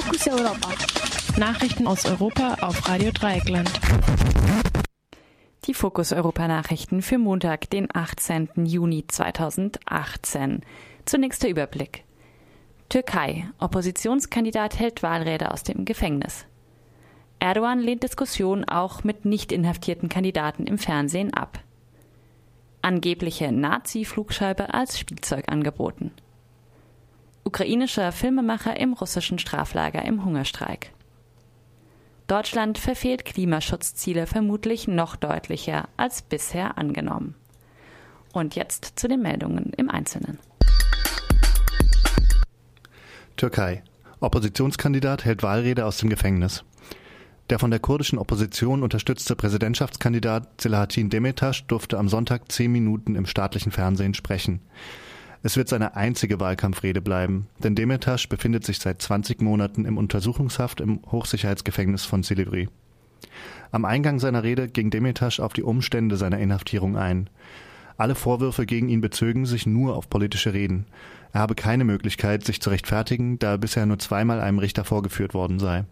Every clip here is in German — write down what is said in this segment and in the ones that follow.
Fokus Europa. Nachrichten aus Europa auf Radio Dreieckland. Die Fokus Europa Nachrichten für Montag, den 18. Juni 2018. Zunächst der Überblick. Türkei. Oppositionskandidat hält Wahlräder aus dem Gefängnis. Erdogan lehnt Diskussion auch mit nicht inhaftierten Kandidaten im Fernsehen ab. Angebliche Nazi-Flugscheibe als Spielzeug angeboten. Ukrainischer Filmemacher im russischen Straflager im Hungerstreik. Deutschland verfehlt Klimaschutzziele vermutlich noch deutlicher als bisher angenommen. Und jetzt zu den Meldungen im Einzelnen. Türkei. Oppositionskandidat hält Wahlrede aus dem Gefängnis. Der von der kurdischen Opposition unterstützte Präsidentschaftskandidat Selahattin Demirtas durfte am Sonntag zehn Minuten im staatlichen Fernsehen sprechen. Es wird seine einzige Wahlkampfrede bleiben, denn Demirtas befindet sich seit 20 Monaten im Untersuchungshaft im Hochsicherheitsgefängnis von Silivri. Am Eingang seiner Rede ging Demirtas auf die Umstände seiner Inhaftierung ein. Alle Vorwürfe gegen ihn bezögen sich nur auf politische Reden. Er habe keine Möglichkeit, sich zu rechtfertigen, da er bisher nur zweimal einem Richter vorgeführt worden sei.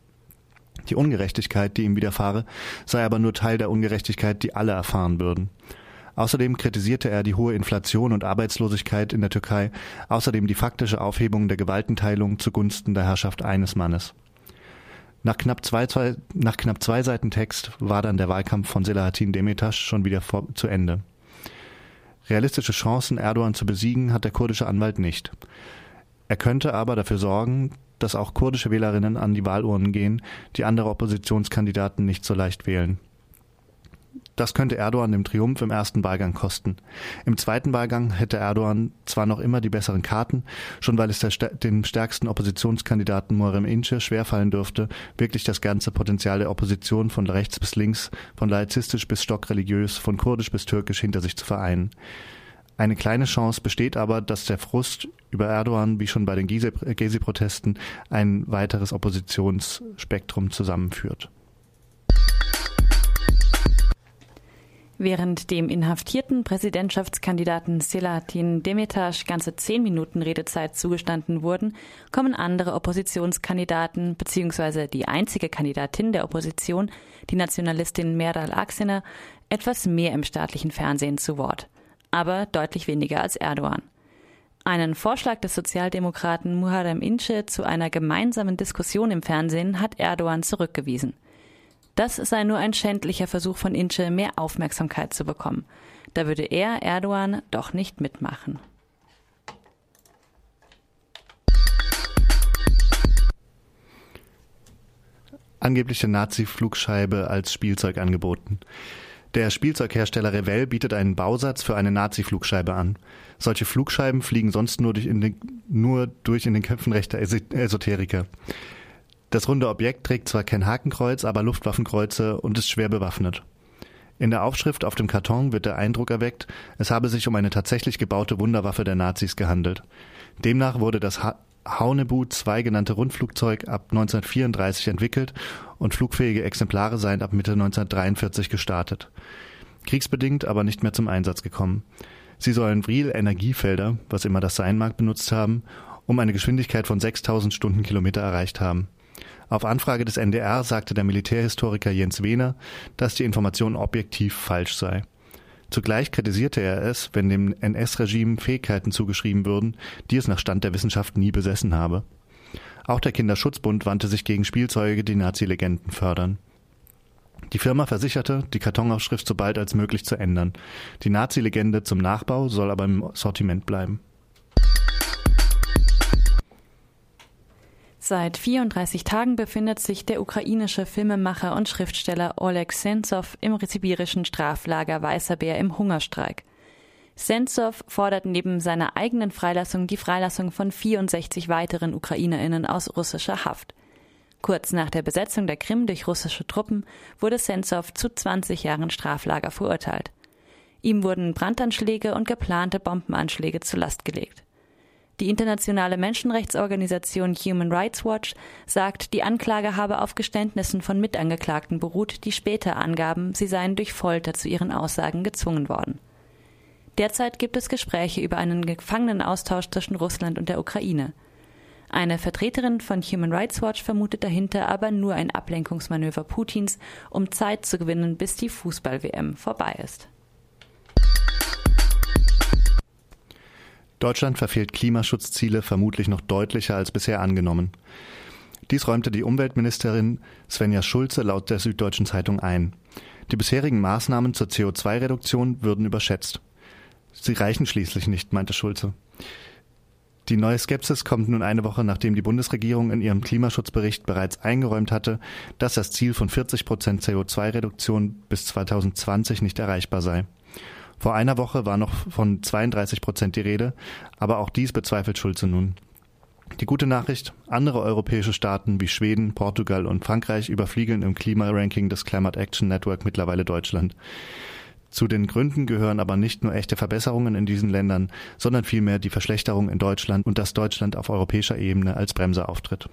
Die Ungerechtigkeit, die ihm widerfahre, sei aber nur Teil der Ungerechtigkeit, die alle erfahren würden. Außerdem kritisierte er die hohe Inflation und Arbeitslosigkeit in der Türkei, außerdem die faktische Aufhebung der Gewaltenteilung zugunsten der Herrschaft eines Mannes. Nach knapp zwei, zwei, nach knapp zwei Seiten Text war dann der Wahlkampf von Selahattin Demirtas schon wieder vor, zu Ende. Realistische Chancen, Erdogan zu besiegen, hat der kurdische Anwalt nicht. Er könnte aber dafür sorgen, dass auch kurdische Wählerinnen an die Wahlurnen gehen, die andere Oppositionskandidaten nicht so leicht wählen. Das könnte Erdogan dem Triumph im ersten Wahlgang kosten. Im zweiten Wahlgang hätte Erdogan zwar noch immer die besseren Karten, schon weil es dem stärksten Oppositionskandidaten Muharrem Ince schwerfallen dürfte, wirklich das ganze Potenzial der Opposition von rechts bis links, von laizistisch bis stockreligiös, von kurdisch bis türkisch hinter sich zu vereinen. Eine kleine Chance besteht aber, dass der Frust über Erdogan, wie schon bei den Gezi-Protesten, ein weiteres Oppositionsspektrum zusammenführt. Während dem inhaftierten Präsidentschaftskandidaten Selahattin Demirtas ganze zehn Minuten Redezeit zugestanden wurden, kommen andere Oppositionskandidaten bzw. die einzige Kandidatin der Opposition, die Nationalistin Meral Aksener, etwas mehr im staatlichen Fernsehen zu Wort, aber deutlich weniger als Erdogan. Einen Vorschlag des Sozialdemokraten Muharrem Ince zu einer gemeinsamen Diskussion im Fernsehen hat Erdogan zurückgewiesen. Das sei nur ein schändlicher Versuch von Ince, mehr Aufmerksamkeit zu bekommen. Da würde er, Erdogan, doch nicht mitmachen. Angebliche Nazi-Flugscheibe als Spielzeug angeboten. Der Spielzeughersteller Revell bietet einen Bausatz für eine Nazi-Flugscheibe an. Solche Flugscheiben fliegen sonst nur durch den, nur durch in den Köpfen rechter Esoteriker. Das runde Objekt trägt zwar kein Hakenkreuz, aber Luftwaffenkreuze und ist schwer bewaffnet. In der Aufschrift auf dem Karton wird der Eindruck erweckt, es habe sich um eine tatsächlich gebaute Wunderwaffe der Nazis gehandelt. Demnach wurde das ha Haunebu 2 genannte Rundflugzeug ab 1934 entwickelt und flugfähige Exemplare seien ab Mitte 1943 gestartet. Kriegsbedingt aber nicht mehr zum Einsatz gekommen. Sie sollen Vril-Energiefelder, was immer das sein mag, benutzt haben, um eine Geschwindigkeit von 6000 Stundenkilometer erreicht haben. Auf Anfrage des NDR sagte der Militärhistoriker Jens Wehner, dass die Information objektiv falsch sei. Zugleich kritisierte er es, wenn dem NS-Regime Fähigkeiten zugeschrieben würden, die es nach Stand der Wissenschaft nie besessen habe. Auch der Kinderschutzbund wandte sich gegen Spielzeuge, die Nazi-Legenden fördern. Die Firma versicherte, die Kartonaufschrift so bald als möglich zu ändern. Die Nazi-Legende zum Nachbau soll aber im Sortiment bleiben. Seit 34 Tagen befindet sich der ukrainische Filmemacher und Schriftsteller Oleg Sentsov im sibirischen Straflager Weißer Bär im Hungerstreik. Sentsov fordert neben seiner eigenen Freilassung die Freilassung von 64 weiteren Ukrainerinnen aus russischer Haft. Kurz nach der Besetzung der Krim durch russische Truppen wurde Sentsov zu 20 Jahren Straflager verurteilt. Ihm wurden Brandanschläge und geplante Bombenanschläge zur Last gelegt. Die internationale Menschenrechtsorganisation Human Rights Watch sagt, die Anklage habe auf Geständnissen von Mitangeklagten beruht, die später angaben, sie seien durch Folter zu ihren Aussagen gezwungen worden. Derzeit gibt es Gespräche über einen Gefangenenaustausch zwischen Russland und der Ukraine. Eine Vertreterin von Human Rights Watch vermutet dahinter aber nur ein Ablenkungsmanöver Putins, um Zeit zu gewinnen, bis die Fußball-WM vorbei ist. Deutschland verfehlt Klimaschutzziele vermutlich noch deutlicher als bisher angenommen. Dies räumte die Umweltministerin Svenja Schulze laut der Süddeutschen Zeitung ein. Die bisherigen Maßnahmen zur CO2-Reduktion würden überschätzt. Sie reichen schließlich nicht, meinte Schulze. Die neue Skepsis kommt nun eine Woche, nachdem die Bundesregierung in ihrem Klimaschutzbericht bereits eingeräumt hatte, dass das Ziel von 40 Prozent CO2-Reduktion bis 2020 nicht erreichbar sei. Vor einer Woche war noch von 32 Prozent die Rede, aber auch dies bezweifelt Schulze nun. Die gute Nachricht, andere europäische Staaten wie Schweden, Portugal und Frankreich überfliegeln im Klimaranking des Climate Action Network mittlerweile Deutschland. Zu den Gründen gehören aber nicht nur echte Verbesserungen in diesen Ländern, sondern vielmehr die Verschlechterung in Deutschland und dass Deutschland auf europäischer Ebene als Bremse auftritt.